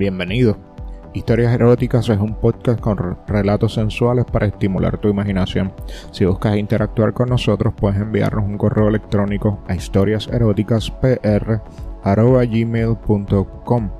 Bienvenido. Historias Eróticas es un podcast con relatos sensuales para estimular tu imaginación. Si buscas interactuar con nosotros, puedes enviarnos un correo electrónico a historiaseroticaspr.gmail.com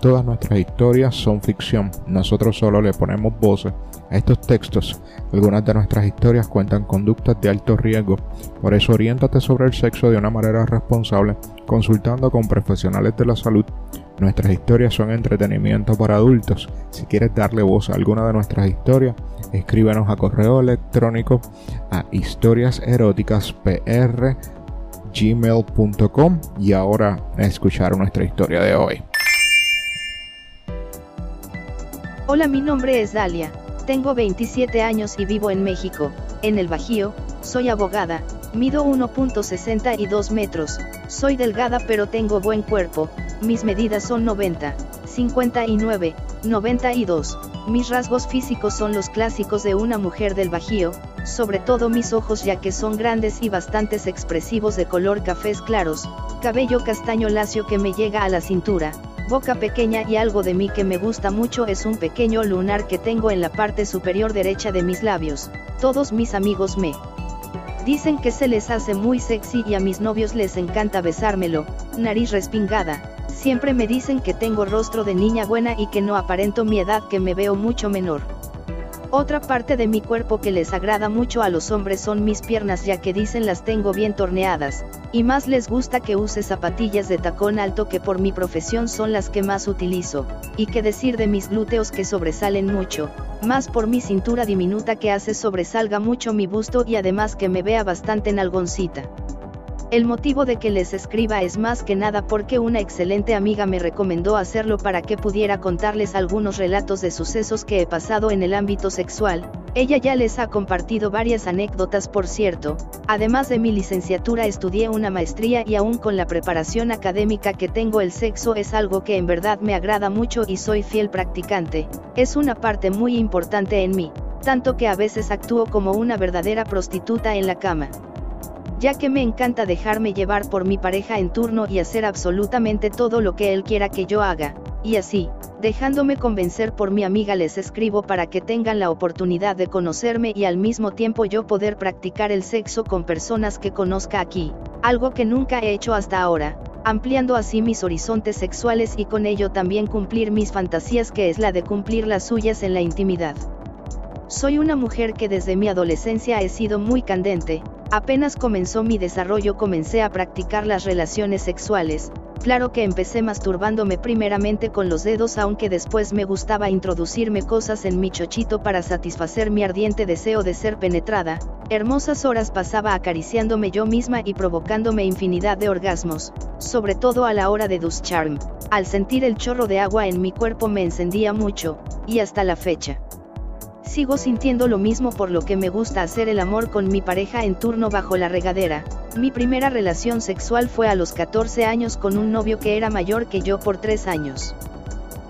Todas nuestras historias son ficción, nosotros solo le ponemos voces a estos textos. Algunas de nuestras historias cuentan conductas de alto riesgo, por eso oriéntate sobre el sexo de una manera responsable, consultando con profesionales de la salud. Nuestras historias son entretenimiento para adultos. Si quieres darle voz a alguna de nuestras historias, escríbenos a correo electrónico a historiaseroticaspr.gmail.com y ahora a escuchar nuestra historia de hoy. Hola, mi nombre es Dalia. Tengo 27 años y vivo en México, en el Bajío, soy abogada, mido 1.62 metros, soy delgada pero tengo buen cuerpo, mis medidas son 90, 59, 92, mis rasgos físicos son los clásicos de una mujer del Bajío, sobre todo mis ojos ya que son grandes y bastantes expresivos de color cafés claros, cabello castaño lacio que me llega a la cintura, boca pequeña y algo de mí que me gusta mucho es un pequeño lunar que tengo en la parte superior derecha de mis labios. Todos mis amigos me dicen que se les hace muy sexy y a mis novios les encanta besármelo, nariz respingada. Siempre me dicen que tengo rostro de niña buena y que no aparento mi edad que me veo mucho menor. Otra parte de mi cuerpo que les agrada mucho a los hombres son mis piernas ya que dicen las tengo bien torneadas, y más les gusta que use zapatillas de tacón alto que por mi profesión son las que más utilizo, y que decir de mis glúteos que sobresalen mucho, más por mi cintura diminuta que hace sobresalga mucho mi busto y además que me vea bastante nalgoncita. El motivo de que les escriba es más que nada porque una excelente amiga me recomendó hacerlo para que pudiera contarles algunos relatos de sucesos que he pasado en el ámbito sexual, ella ya les ha compartido varias anécdotas por cierto, además de mi licenciatura estudié una maestría y aún con la preparación académica que tengo el sexo es algo que en verdad me agrada mucho y soy fiel practicante, es una parte muy importante en mí, tanto que a veces actúo como una verdadera prostituta en la cama ya que me encanta dejarme llevar por mi pareja en turno y hacer absolutamente todo lo que él quiera que yo haga, y así, dejándome convencer por mi amiga les escribo para que tengan la oportunidad de conocerme y al mismo tiempo yo poder practicar el sexo con personas que conozca aquí, algo que nunca he hecho hasta ahora, ampliando así mis horizontes sexuales y con ello también cumplir mis fantasías que es la de cumplir las suyas en la intimidad. Soy una mujer que desde mi adolescencia he sido muy candente, apenas comenzó mi desarrollo comencé a practicar las relaciones sexuales, claro que empecé masturbándome primeramente con los dedos aunque después me gustaba introducirme cosas en mi chochito para satisfacer mi ardiente deseo de ser penetrada, hermosas horas pasaba acariciándome yo misma y provocándome infinidad de orgasmos, sobre todo a la hora de duscharme, al sentir el chorro de agua en mi cuerpo me encendía mucho, y hasta la fecha. Sigo sintiendo lo mismo por lo que me gusta hacer el amor con mi pareja en turno bajo la regadera. Mi primera relación sexual fue a los 14 años con un novio que era mayor que yo por 3 años.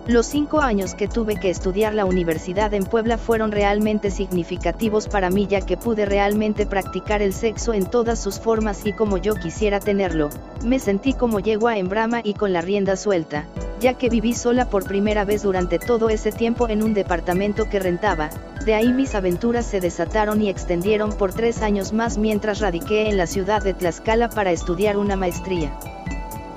Los cinco años que tuve que estudiar la universidad en Puebla fueron realmente significativos para mí ya que pude realmente practicar el sexo en todas sus formas y como yo quisiera tenerlo, me sentí como yegua en brama y con la rienda suelta, ya que viví sola por primera vez durante todo ese tiempo en un departamento que rentaba, de ahí mis aventuras se desataron y extendieron por tres años más mientras radiqué en la ciudad de Tlaxcala para estudiar una maestría.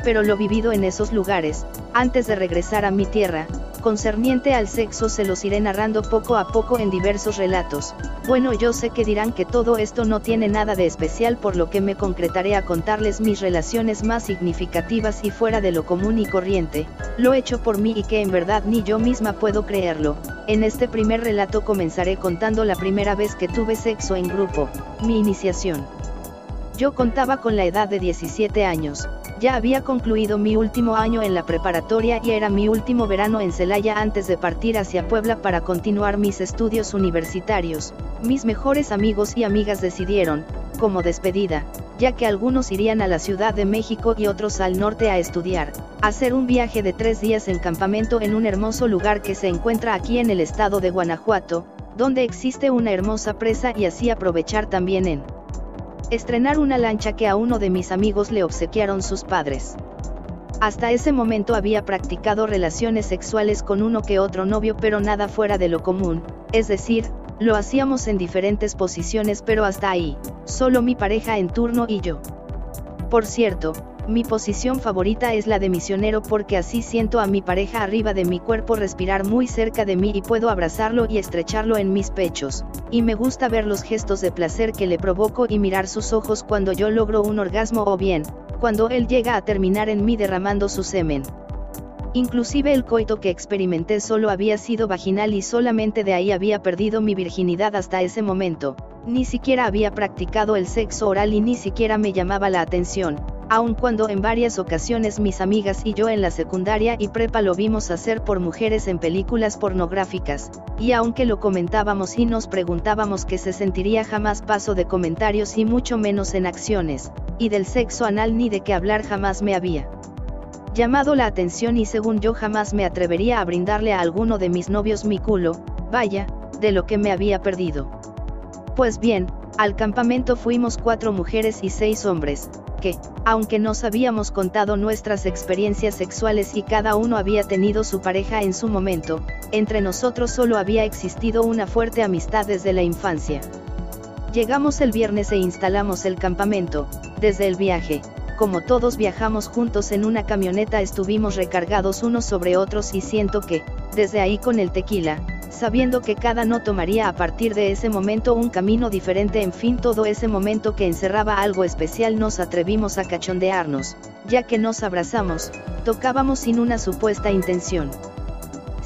Pero lo vivido en esos lugares, antes de regresar a mi tierra, concerniente al sexo se los iré narrando poco a poco en diversos relatos. Bueno, yo sé que dirán que todo esto no tiene nada de especial por lo que me concretaré a contarles mis relaciones más significativas y fuera de lo común y corriente, lo hecho por mí y que en verdad ni yo misma puedo creerlo. En este primer relato comenzaré contando la primera vez que tuve sexo en grupo, mi iniciación. Yo contaba con la edad de 17 años, ya había concluido mi último año en la preparatoria y era mi último verano en Celaya antes de partir hacia Puebla para continuar mis estudios universitarios. Mis mejores amigos y amigas decidieron, como despedida, ya que algunos irían a la Ciudad de México y otros al norte a estudiar, hacer un viaje de tres días en campamento en un hermoso lugar que se encuentra aquí en el estado de Guanajuato, donde existe una hermosa presa y así aprovechar también en estrenar una lancha que a uno de mis amigos le obsequiaron sus padres. Hasta ese momento había practicado relaciones sexuales con uno que otro novio pero nada fuera de lo común, es decir, lo hacíamos en diferentes posiciones pero hasta ahí, solo mi pareja en turno y yo. Por cierto, mi posición favorita es la de misionero porque así siento a mi pareja arriba de mi cuerpo respirar muy cerca de mí y puedo abrazarlo y estrecharlo en mis pechos, y me gusta ver los gestos de placer que le provoco y mirar sus ojos cuando yo logro un orgasmo o bien, cuando él llega a terminar en mí derramando su semen. Inclusive el coito que experimenté solo había sido vaginal y solamente de ahí había perdido mi virginidad hasta ese momento, ni siquiera había practicado el sexo oral y ni siquiera me llamaba la atención, aun cuando en varias ocasiones mis amigas y yo en la secundaria y prepa lo vimos hacer por mujeres en películas pornográficas, y aunque lo comentábamos y nos preguntábamos qué se sentiría jamás paso de comentarios y mucho menos en acciones, y del sexo anal ni de qué hablar jamás me había llamado la atención y según yo jamás me atrevería a brindarle a alguno de mis novios mi culo, vaya, de lo que me había perdido. Pues bien, al campamento fuimos cuatro mujeres y seis hombres, que, aunque nos habíamos contado nuestras experiencias sexuales y cada uno había tenido su pareja en su momento, entre nosotros solo había existido una fuerte amistad desde la infancia. Llegamos el viernes e instalamos el campamento, desde el viaje, como todos viajamos juntos en una camioneta estuvimos recargados unos sobre otros y siento que, desde ahí con el tequila, sabiendo que cada no tomaría a partir de ese momento un camino diferente, en fin todo ese momento que encerraba algo especial nos atrevimos a cachondearnos, ya que nos abrazamos, tocábamos sin una supuesta intención.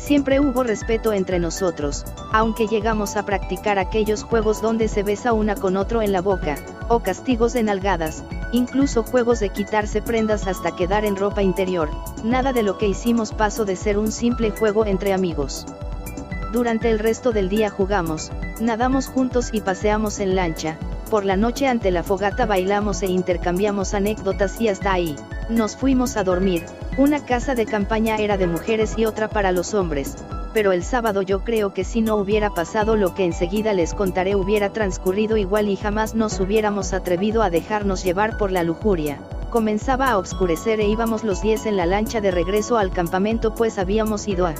Siempre hubo respeto entre nosotros, aunque llegamos a practicar aquellos juegos donde se besa una con otro en la boca, o castigos de nalgadas, incluso juegos de quitarse prendas hasta quedar en ropa interior, nada de lo que hicimos pasó de ser un simple juego entre amigos. Durante el resto del día jugamos, nadamos juntos y paseamos en lancha, por la noche ante la fogata bailamos e intercambiamos anécdotas y hasta ahí, nos fuimos a dormir, una casa de campaña era de mujeres y otra para los hombres, pero el sábado yo creo que si no hubiera pasado lo que enseguida les contaré hubiera transcurrido igual y jamás nos hubiéramos atrevido a dejarnos llevar por la lujuria. Comenzaba a oscurecer e íbamos los 10 en la lancha de regreso al campamento pues habíamos ido a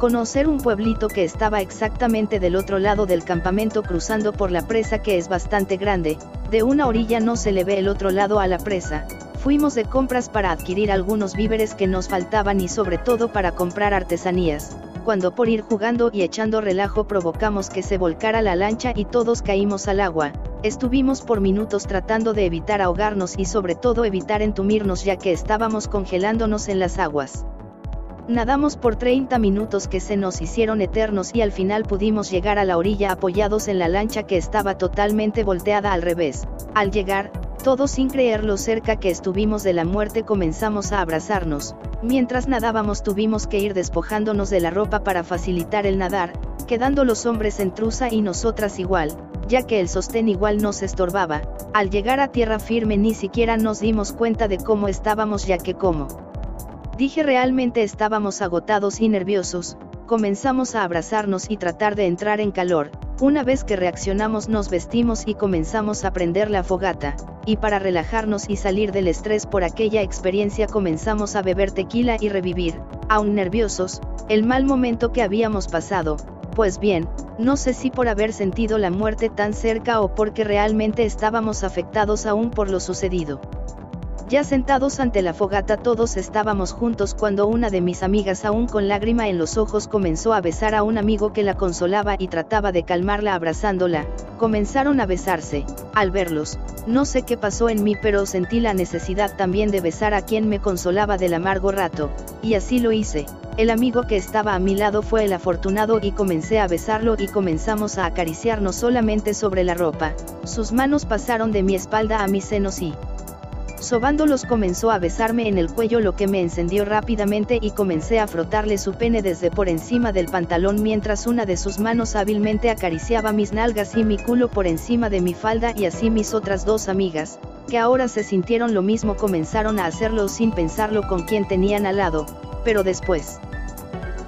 conocer un pueblito que estaba exactamente del otro lado del campamento cruzando por la presa que es bastante grande, de una orilla no se le ve el otro lado a la presa, fuimos de compras para adquirir algunos víveres que nos faltaban y sobre todo para comprar artesanías, cuando por ir jugando y echando relajo provocamos que se volcara la lancha y todos caímos al agua, estuvimos por minutos tratando de evitar ahogarnos y sobre todo evitar entumirnos ya que estábamos congelándonos en las aguas. Nadamos por 30 minutos que se nos hicieron eternos y al final pudimos llegar a la orilla apoyados en la lancha que estaba totalmente volteada al revés. Al llegar, todos sin creer lo cerca que estuvimos de la muerte comenzamos a abrazarnos. Mientras nadábamos tuvimos que ir despojándonos de la ropa para facilitar el nadar, quedando los hombres en truza y nosotras igual, ya que el sostén igual nos estorbaba. Al llegar a tierra firme ni siquiera nos dimos cuenta de cómo estábamos ya que como Dije realmente estábamos agotados y nerviosos, comenzamos a abrazarnos y tratar de entrar en calor, una vez que reaccionamos nos vestimos y comenzamos a prender la fogata, y para relajarnos y salir del estrés por aquella experiencia comenzamos a beber tequila y revivir, aún nerviosos, el mal momento que habíamos pasado, pues bien, no sé si por haber sentido la muerte tan cerca o porque realmente estábamos afectados aún por lo sucedido. Ya sentados ante la fogata todos estábamos juntos cuando una de mis amigas aún con lágrima en los ojos comenzó a besar a un amigo que la consolaba y trataba de calmarla abrazándola, comenzaron a besarse, al verlos, no sé qué pasó en mí pero sentí la necesidad también de besar a quien me consolaba del amargo rato, y así lo hice, el amigo que estaba a mi lado fue el afortunado y comencé a besarlo y comenzamos a acariciarnos solamente sobre la ropa, sus manos pasaron de mi espalda a mis senos y, Sobándolos comenzó a besarme en el cuello lo que me encendió rápidamente y comencé a frotarle su pene desde por encima del pantalón mientras una de sus manos hábilmente acariciaba mis nalgas y mi culo por encima de mi falda y así mis otras dos amigas, que ahora se sintieron lo mismo comenzaron a hacerlo sin pensarlo con quien tenían al lado, pero después.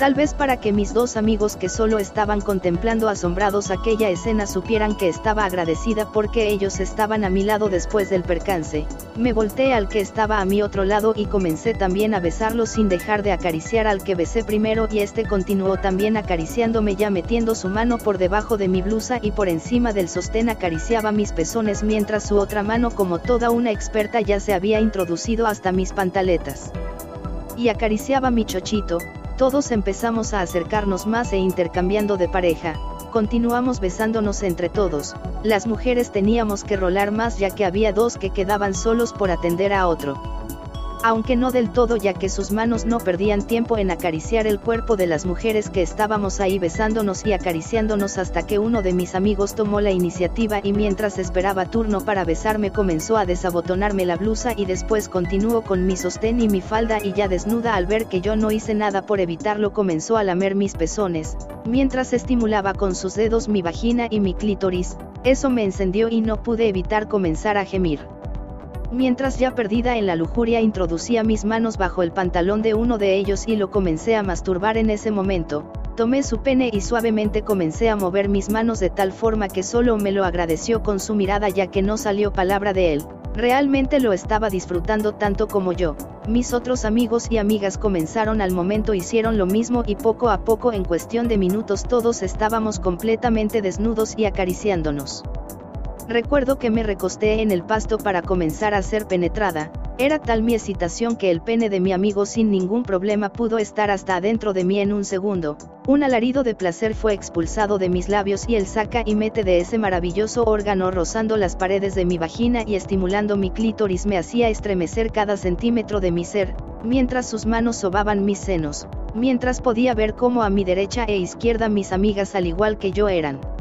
Tal vez para que mis dos amigos que solo estaban contemplando asombrados aquella escena supieran que estaba agradecida porque ellos estaban a mi lado después del percance, me volteé al que estaba a mi otro lado y comencé también a besarlo sin dejar de acariciar al que besé primero y este continuó también acariciándome ya metiendo su mano por debajo de mi blusa y por encima del sostén acariciaba mis pezones mientras su otra mano como toda una experta ya se había introducido hasta mis pantaletas. Y acariciaba mi chochito, todos empezamos a acercarnos más e intercambiando de pareja, continuamos besándonos entre todos, las mujeres teníamos que rolar más ya que había dos que quedaban solos por atender a otro aunque no del todo ya que sus manos no perdían tiempo en acariciar el cuerpo de las mujeres que estábamos ahí besándonos y acariciándonos hasta que uno de mis amigos tomó la iniciativa y mientras esperaba turno para besarme comenzó a desabotonarme la blusa y después continuó con mi sostén y mi falda y ya desnuda al ver que yo no hice nada por evitarlo comenzó a lamer mis pezones, mientras estimulaba con sus dedos mi vagina y mi clítoris, eso me encendió y no pude evitar comenzar a gemir. Mientras ya perdida en la lujuria introducía mis manos bajo el pantalón de uno de ellos y lo comencé a masturbar en ese momento, tomé su pene y suavemente comencé a mover mis manos de tal forma que solo me lo agradeció con su mirada ya que no salió palabra de él. Realmente lo estaba disfrutando tanto como yo. Mis otros amigos y amigas comenzaron al momento hicieron lo mismo y poco a poco en cuestión de minutos todos estábamos completamente desnudos y acariciándonos. Recuerdo que me recosté en el pasto para comenzar a ser penetrada, era tal mi excitación que el pene de mi amigo sin ningún problema pudo estar hasta adentro de mí en un segundo, un alarido de placer fue expulsado de mis labios y el saca y mete de ese maravilloso órgano rozando las paredes de mi vagina y estimulando mi clítoris me hacía estremecer cada centímetro de mi ser, mientras sus manos sobaban mis senos, mientras podía ver cómo a mi derecha e izquierda mis amigas al igual que yo eran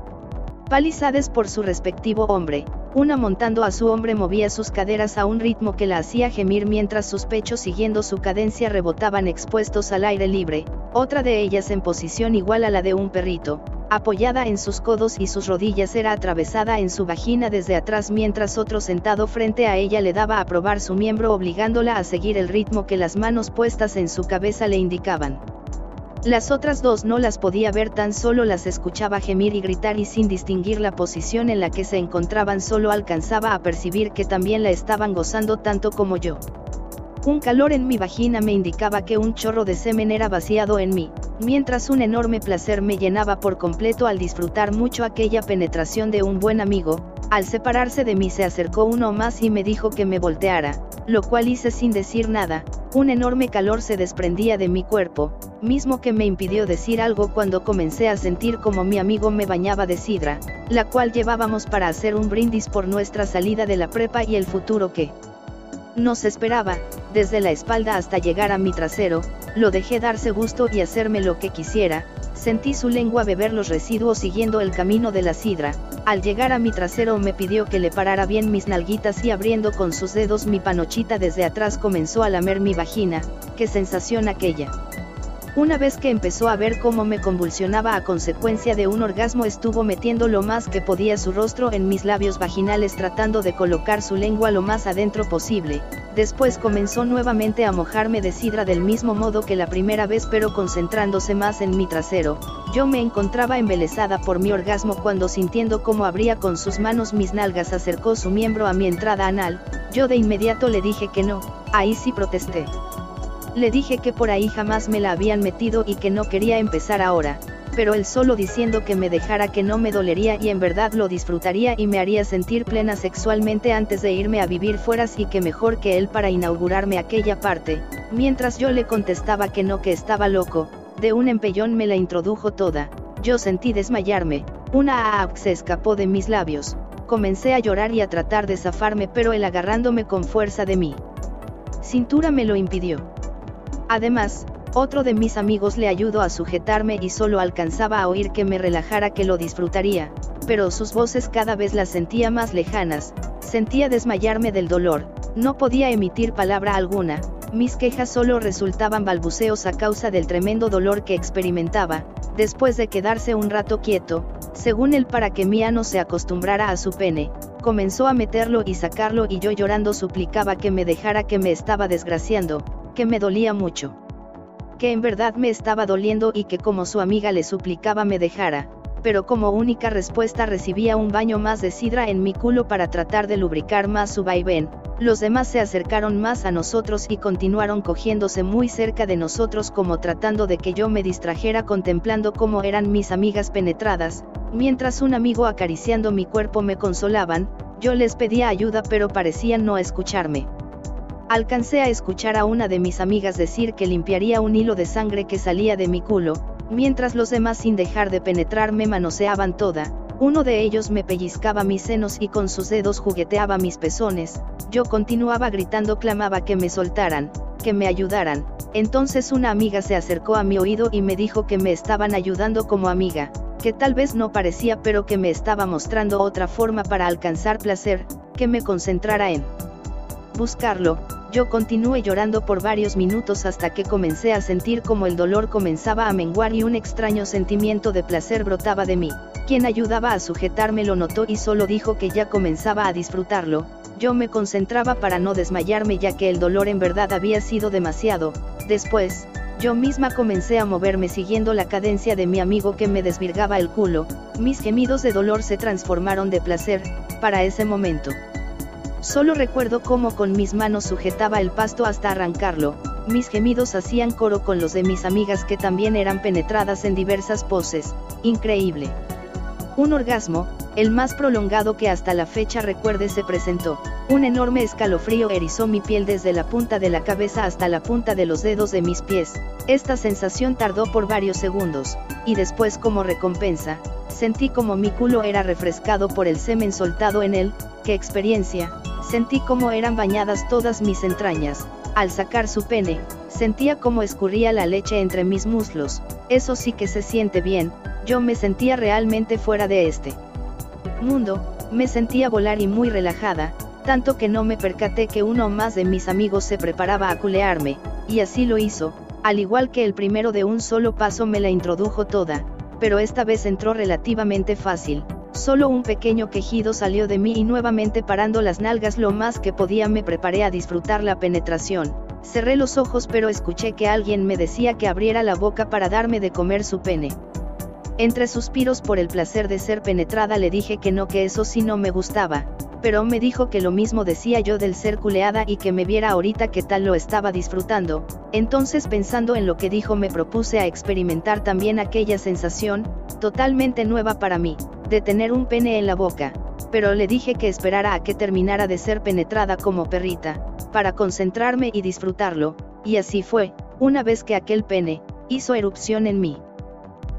palizades por su respectivo hombre, una montando a su hombre movía sus caderas a un ritmo que la hacía gemir mientras sus pechos siguiendo su cadencia rebotaban expuestos al aire libre, otra de ellas en posición igual a la de un perrito, apoyada en sus codos y sus rodillas era atravesada en su vagina desde atrás mientras otro sentado frente a ella le daba a probar su miembro obligándola a seguir el ritmo que las manos puestas en su cabeza le indicaban. Las otras dos no las podía ver tan solo las escuchaba gemir y gritar y sin distinguir la posición en la que se encontraban solo alcanzaba a percibir que también la estaban gozando tanto como yo. Un calor en mi vagina me indicaba que un chorro de semen era vaciado en mí, mientras un enorme placer me llenaba por completo al disfrutar mucho aquella penetración de un buen amigo, al separarse de mí se acercó uno más y me dijo que me volteara, lo cual hice sin decir nada, un enorme calor se desprendía de mi cuerpo, mismo que me impidió decir algo cuando comencé a sentir como mi amigo me bañaba de sidra, la cual llevábamos para hacer un brindis por nuestra salida de la prepa y el futuro que nos esperaba, desde la espalda hasta llegar a mi trasero, lo dejé darse gusto y hacerme lo que quisiera, Sentí su lengua beber los residuos siguiendo el camino de la sidra, al llegar a mi trasero me pidió que le parara bien mis nalguitas y abriendo con sus dedos mi panochita desde atrás comenzó a lamer mi vagina, qué sensación aquella. Una vez que empezó a ver cómo me convulsionaba a consecuencia de un orgasmo estuvo metiendo lo más que podía su rostro en mis labios vaginales tratando de colocar su lengua lo más adentro posible, después comenzó nuevamente a mojarme de sidra del mismo modo que la primera vez pero concentrándose más en mi trasero, yo me encontraba embelesada por mi orgasmo cuando sintiendo cómo abría con sus manos mis nalgas acercó su miembro a mi entrada anal, yo de inmediato le dije que no, ahí sí protesté. Le dije que por ahí jamás me la habían metido y que no quería empezar ahora, pero él solo diciendo que me dejara que no me dolería y en verdad lo disfrutaría y me haría sentir plena sexualmente antes de irme a vivir fuera y que mejor que él para inaugurarme aquella parte, mientras yo le contestaba que no que estaba loco, de un empellón me la introdujo toda, yo sentí desmayarme, una aap se escapó de mis labios, comencé a llorar y a tratar de zafarme pero él agarrándome con fuerza de mí. Cintura me lo impidió. Además, otro de mis amigos le ayudó a sujetarme y solo alcanzaba a oír que me relajara que lo disfrutaría, pero sus voces cada vez las sentía más lejanas, sentía desmayarme del dolor, no podía emitir palabra alguna, mis quejas solo resultaban balbuceos a causa del tremendo dolor que experimentaba, después de quedarse un rato quieto, según él para que mi ano se acostumbrara a su pene, Comenzó a meterlo y sacarlo y yo llorando suplicaba que me dejara que me estaba desgraciando, que me dolía mucho. Que en verdad me estaba doliendo y que como su amiga le suplicaba me dejara, pero como única respuesta recibía un baño más de sidra en mi culo para tratar de lubricar más su vaivén. Los demás se acercaron más a nosotros y continuaron cogiéndose muy cerca de nosotros como tratando de que yo me distrajera contemplando cómo eran mis amigas penetradas, mientras un amigo acariciando mi cuerpo me consolaban, yo les pedía ayuda pero parecían no escucharme. Alcancé a escuchar a una de mis amigas decir que limpiaría un hilo de sangre que salía de mi culo, mientras los demás sin dejar de penetrarme manoseaban toda, uno de ellos me pellizcaba mis senos y con sus dedos jugueteaba mis pezones, yo continuaba gritando clamaba que me soltaran, que me ayudaran, entonces una amiga se acercó a mi oído y me dijo que me estaban ayudando como amiga, que tal vez no parecía pero que me estaba mostrando otra forma para alcanzar placer, que me concentrara en buscarlo, yo continué llorando por varios minutos hasta que comencé a sentir como el dolor comenzaba a menguar y un extraño sentimiento de placer brotaba de mí. Quien ayudaba a sujetarme lo notó y solo dijo que ya comenzaba a disfrutarlo. Yo me concentraba para no desmayarme ya que el dolor en verdad había sido demasiado. Después, yo misma comencé a moverme siguiendo la cadencia de mi amigo que me desvirgaba el culo. Mis gemidos de dolor se transformaron de placer, para ese momento. Solo recuerdo cómo con mis manos sujetaba el pasto hasta arrancarlo, mis gemidos hacían coro con los de mis amigas que también eran penetradas en diversas poses, increíble. Un orgasmo, el más prolongado que hasta la fecha recuerde se presentó. Un enorme escalofrío erizó mi piel desde la punta de la cabeza hasta la punta de los dedos de mis pies. Esta sensación tardó por varios segundos, y después como recompensa, sentí como mi culo era refrescado por el semen soltado en él, qué experiencia, Sentí como eran bañadas todas mis entrañas, al sacar su pene, sentía como escurría la leche entre mis muslos, eso sí que se siente bien, yo me sentía realmente fuera de este mundo, me sentía volar y muy relajada, tanto que no me percaté que uno más de mis amigos se preparaba a culearme, y así lo hizo, al igual que el primero de un solo paso me la introdujo toda, pero esta vez entró relativamente fácil, Solo un pequeño quejido salió de mí y nuevamente parando las nalgas lo más que podía me preparé a disfrutar la penetración. Cerré los ojos pero escuché que alguien me decía que abriera la boca para darme de comer su pene. Entre suspiros por el placer de ser penetrada le dije que no que eso sí no me gustaba, pero me dijo que lo mismo decía yo del ser culeada y que me viera ahorita que tal lo estaba disfrutando, entonces pensando en lo que dijo me propuse a experimentar también aquella sensación, totalmente nueva para mí de tener un pene en la boca, pero le dije que esperara a que terminara de ser penetrada como perrita, para concentrarme y disfrutarlo, y así fue, una vez que aquel pene, hizo erupción en mí.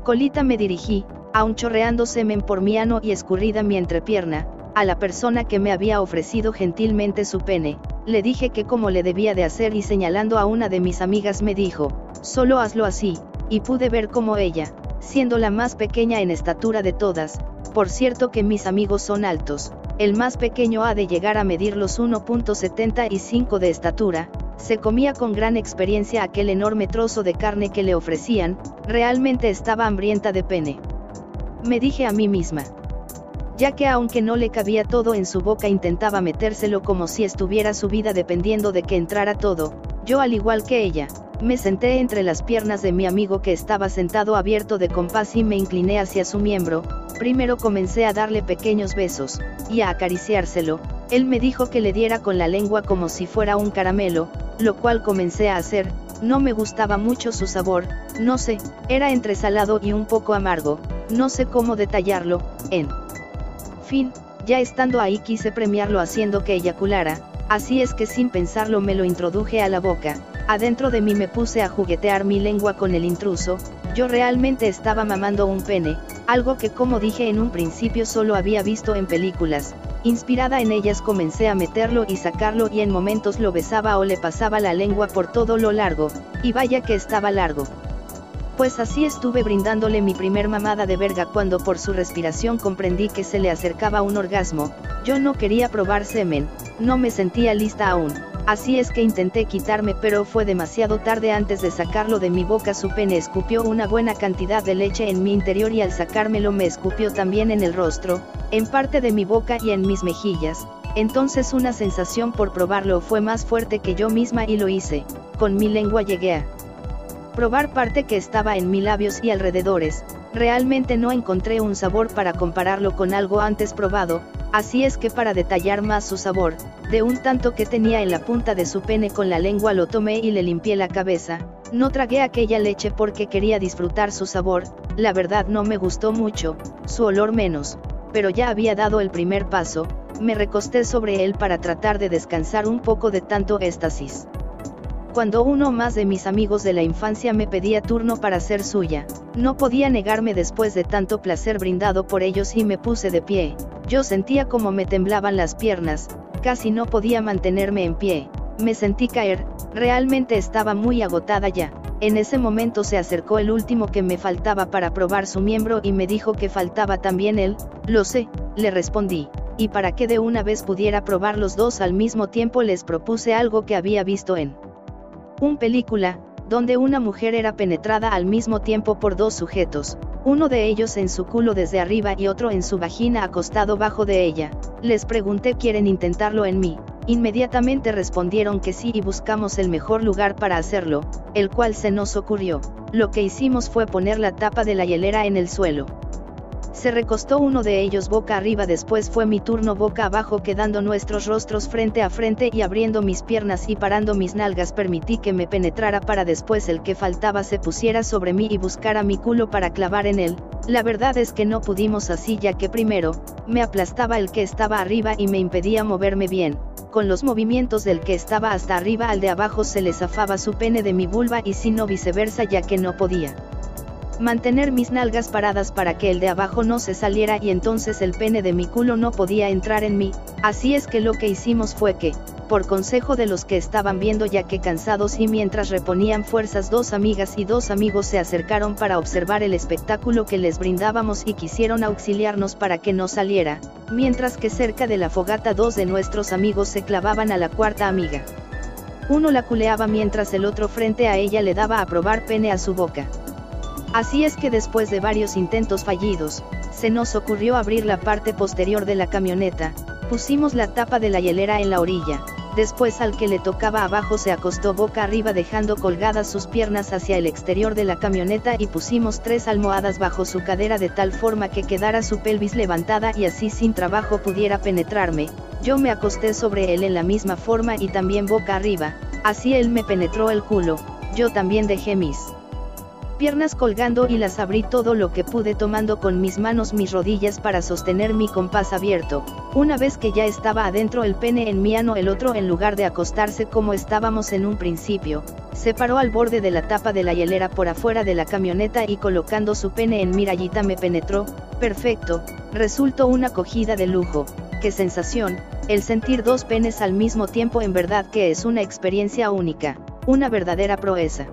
Colita me dirigí, aún chorreando semen por mi ano y escurrida mi entrepierna, a la persona que me había ofrecido gentilmente su pene, le dije que como le debía de hacer y señalando a una de mis amigas me dijo, solo hazlo así, y pude ver cómo ella, siendo la más pequeña en estatura de todas, por cierto que mis amigos son altos, el más pequeño ha de llegar a medir los 1.75 de estatura, se comía con gran experiencia aquel enorme trozo de carne que le ofrecían, realmente estaba hambrienta de pene. Me dije a mí misma. Ya que aunque no le cabía todo en su boca intentaba metérselo como si estuviera su vida dependiendo de que entrara todo, yo al igual que ella, me senté entre las piernas de mi amigo que estaba sentado abierto de compás y me incliné hacia su miembro, primero comencé a darle pequeños besos, y a acariciárselo, él me dijo que le diera con la lengua como si fuera un caramelo, lo cual comencé a hacer, no me gustaba mucho su sabor, no sé, era entre salado y un poco amargo, no sé cómo detallarlo, en fin, ya estando ahí quise premiarlo haciendo que eyaculara, así es que sin pensarlo me lo introduje a la boca, Adentro de mí me puse a juguetear mi lengua con el intruso, yo realmente estaba mamando un pene, algo que como dije en un principio solo había visto en películas, inspirada en ellas comencé a meterlo y sacarlo y en momentos lo besaba o le pasaba la lengua por todo lo largo, y vaya que estaba largo. Pues así estuve brindándole mi primer mamada de verga cuando por su respiración comprendí que se le acercaba un orgasmo, yo no quería probar semen, no me sentía lista aún, así es que intenté quitarme pero fue demasiado tarde antes de sacarlo de mi boca su pene escupió una buena cantidad de leche en mi interior y al sacármelo me escupió también en el rostro, en parte de mi boca y en mis mejillas, entonces una sensación por probarlo fue más fuerte que yo misma y lo hice, con mi lengua llegué a probar parte que estaba en mis labios y alrededores, realmente no encontré un sabor para compararlo con algo antes probado, así es que para detallar más su sabor, de un tanto que tenía en la punta de su pene con la lengua lo tomé y le limpié la cabeza, no tragué aquella leche porque quería disfrutar su sabor, la verdad no me gustó mucho, su olor menos, pero ya había dado el primer paso, me recosté sobre él para tratar de descansar un poco de tanto éxtasis. Cuando uno más de mis amigos de la infancia me pedía turno para ser suya, no podía negarme después de tanto placer brindado por ellos y me puse de pie, yo sentía como me temblaban las piernas, casi no podía mantenerme en pie, me sentí caer, realmente estaba muy agotada ya. En ese momento se acercó el último que me faltaba para probar su miembro y me dijo que faltaba también él, lo sé, le respondí. Y para que de una vez pudiera probar los dos al mismo tiempo les propuse algo que había visto en un película, donde una mujer era penetrada al mismo tiempo por dos sujetos, uno de ellos en su culo desde arriba y otro en su vagina acostado bajo de ella. Les pregunté quieren intentarlo en mí, inmediatamente respondieron que sí y buscamos el mejor lugar para hacerlo, el cual se nos ocurrió. Lo que hicimos fue poner la tapa de la hielera en el suelo. Se recostó uno de ellos boca arriba después fue mi turno boca abajo quedando nuestros rostros frente a frente y abriendo mis piernas y parando mis nalgas. Permití que me penetrara para después el que faltaba se pusiera sobre mí y buscara mi culo para clavar en él, la verdad es que no pudimos así ya que primero, me aplastaba el que estaba arriba y me impedía moverme bien, con los movimientos del que estaba hasta arriba al de abajo se le zafaba su pene de mi vulva y si no viceversa ya que no podía mantener mis nalgas paradas para que el de abajo no se saliera y entonces el pene de mi culo no podía entrar en mí, así es que lo que hicimos fue que, por consejo de los que estaban viendo ya que cansados y mientras reponían fuerzas dos amigas y dos amigos se acercaron para observar el espectáculo que les brindábamos y quisieron auxiliarnos para que no saliera, mientras que cerca de la fogata dos de nuestros amigos se clavaban a la cuarta amiga. Uno la culeaba mientras el otro frente a ella le daba a probar pene a su boca. Así es que después de varios intentos fallidos, se nos ocurrió abrir la parte posterior de la camioneta, pusimos la tapa de la hielera en la orilla, después al que le tocaba abajo se acostó boca arriba dejando colgadas sus piernas hacia el exterior de la camioneta y pusimos tres almohadas bajo su cadera de tal forma que quedara su pelvis levantada y así sin trabajo pudiera penetrarme, yo me acosté sobre él en la misma forma y también boca arriba, así él me penetró el culo, yo también dejé mis piernas colgando y las abrí todo lo que pude tomando con mis manos mis rodillas para sostener mi compás abierto. Una vez que ya estaba adentro el pene en mi ano el otro en lugar de acostarse como estábamos en un principio, se paró al borde de la tapa de la hielera por afuera de la camioneta y colocando su pene en mi rayita me penetró, perfecto, resultó una acogida de lujo, qué sensación, el sentir dos penes al mismo tiempo en verdad que es una experiencia única, una verdadera proeza.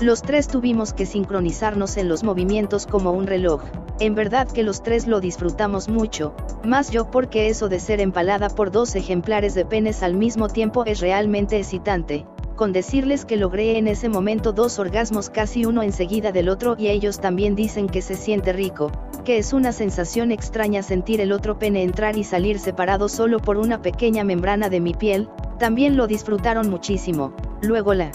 Los tres tuvimos que sincronizarnos en los movimientos como un reloj, en verdad que los tres lo disfrutamos mucho, más yo porque eso de ser empalada por dos ejemplares de penes al mismo tiempo es realmente excitante, con decirles que logré en ese momento dos orgasmos casi uno enseguida del otro y ellos también dicen que se siente rico, que es una sensación extraña sentir el otro pene entrar y salir separado solo por una pequeña membrana de mi piel, también lo disfrutaron muchísimo, luego la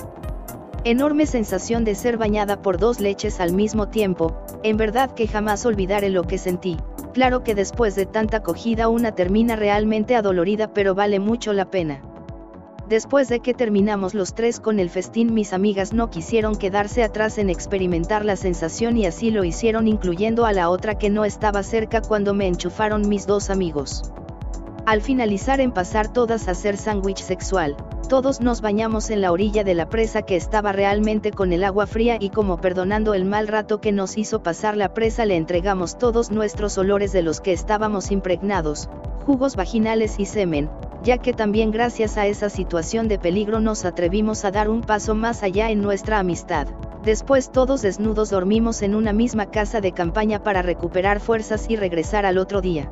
Enorme sensación de ser bañada por dos leches al mismo tiempo, en verdad que jamás olvidaré lo que sentí. Claro que después de tanta acogida una termina realmente adolorida pero vale mucho la pena. Después de que terminamos los tres con el festín mis amigas no quisieron quedarse atrás en experimentar la sensación y así lo hicieron incluyendo a la otra que no estaba cerca cuando me enchufaron mis dos amigos. Al finalizar en pasar todas a hacer sándwich sexual, todos nos bañamos en la orilla de la presa que estaba realmente con el agua fría y como perdonando el mal rato que nos hizo pasar la presa le entregamos todos nuestros olores de los que estábamos impregnados, jugos vaginales y semen, ya que también gracias a esa situación de peligro nos atrevimos a dar un paso más allá en nuestra amistad. Después todos desnudos dormimos en una misma casa de campaña para recuperar fuerzas y regresar al otro día.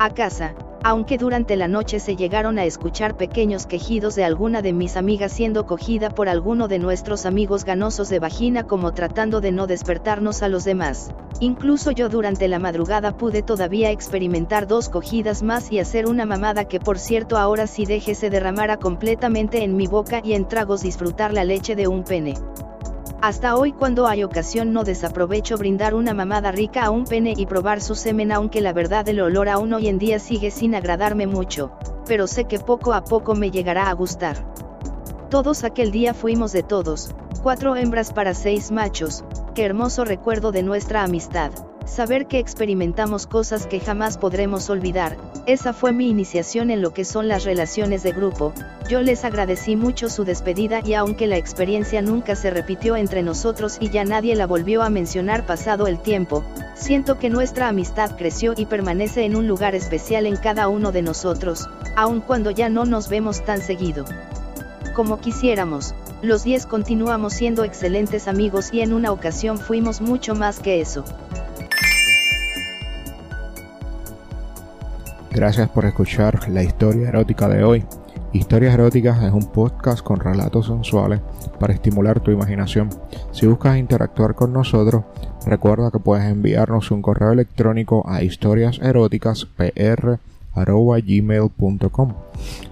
A casa, aunque durante la noche se llegaron a escuchar pequeños quejidos de alguna de mis amigas siendo cogida por alguno de nuestros amigos ganosos de vagina como tratando de no despertarnos a los demás. Incluso yo durante la madrugada pude todavía experimentar dos cogidas más y hacer una mamada que por cierto ahora sí deje se derramara completamente en mi boca y en tragos disfrutar la leche de un pene. Hasta hoy cuando hay ocasión no desaprovecho brindar una mamada rica a un pene y probar su semen aunque la verdad el olor aún hoy en día sigue sin agradarme mucho, pero sé que poco a poco me llegará a gustar. Todos aquel día fuimos de todos, cuatro hembras para seis machos, qué hermoso recuerdo de nuestra amistad saber que experimentamos cosas que jamás podremos olvidar, esa fue mi iniciación en lo que son las relaciones de grupo, yo les agradecí mucho su despedida y aunque la experiencia nunca se repitió entre nosotros y ya nadie la volvió a mencionar pasado el tiempo, siento que nuestra amistad creció y permanece en un lugar especial en cada uno de nosotros, aun cuando ya no nos vemos tan seguido. Como quisiéramos, los 10 continuamos siendo excelentes amigos y en una ocasión fuimos mucho más que eso. Gracias por escuchar la historia erótica de hoy. Historias Eróticas es un podcast con relatos sensuales para estimular tu imaginación. Si buscas interactuar con nosotros, recuerda que puedes enviarnos un correo electrónico a historiaseroticaspr gmail.com.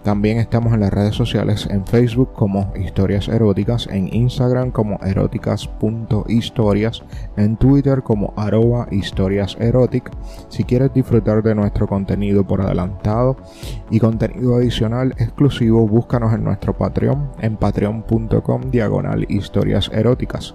También estamos en las redes sociales en Facebook como Historias Eróticas, en Instagram como eróticas.historias, en Twitter como arroba historias eróticas. Si quieres disfrutar de nuestro contenido por adelantado y contenido adicional exclusivo, búscanos en nuestro Patreon en patreon.com diagonal historias eróticas.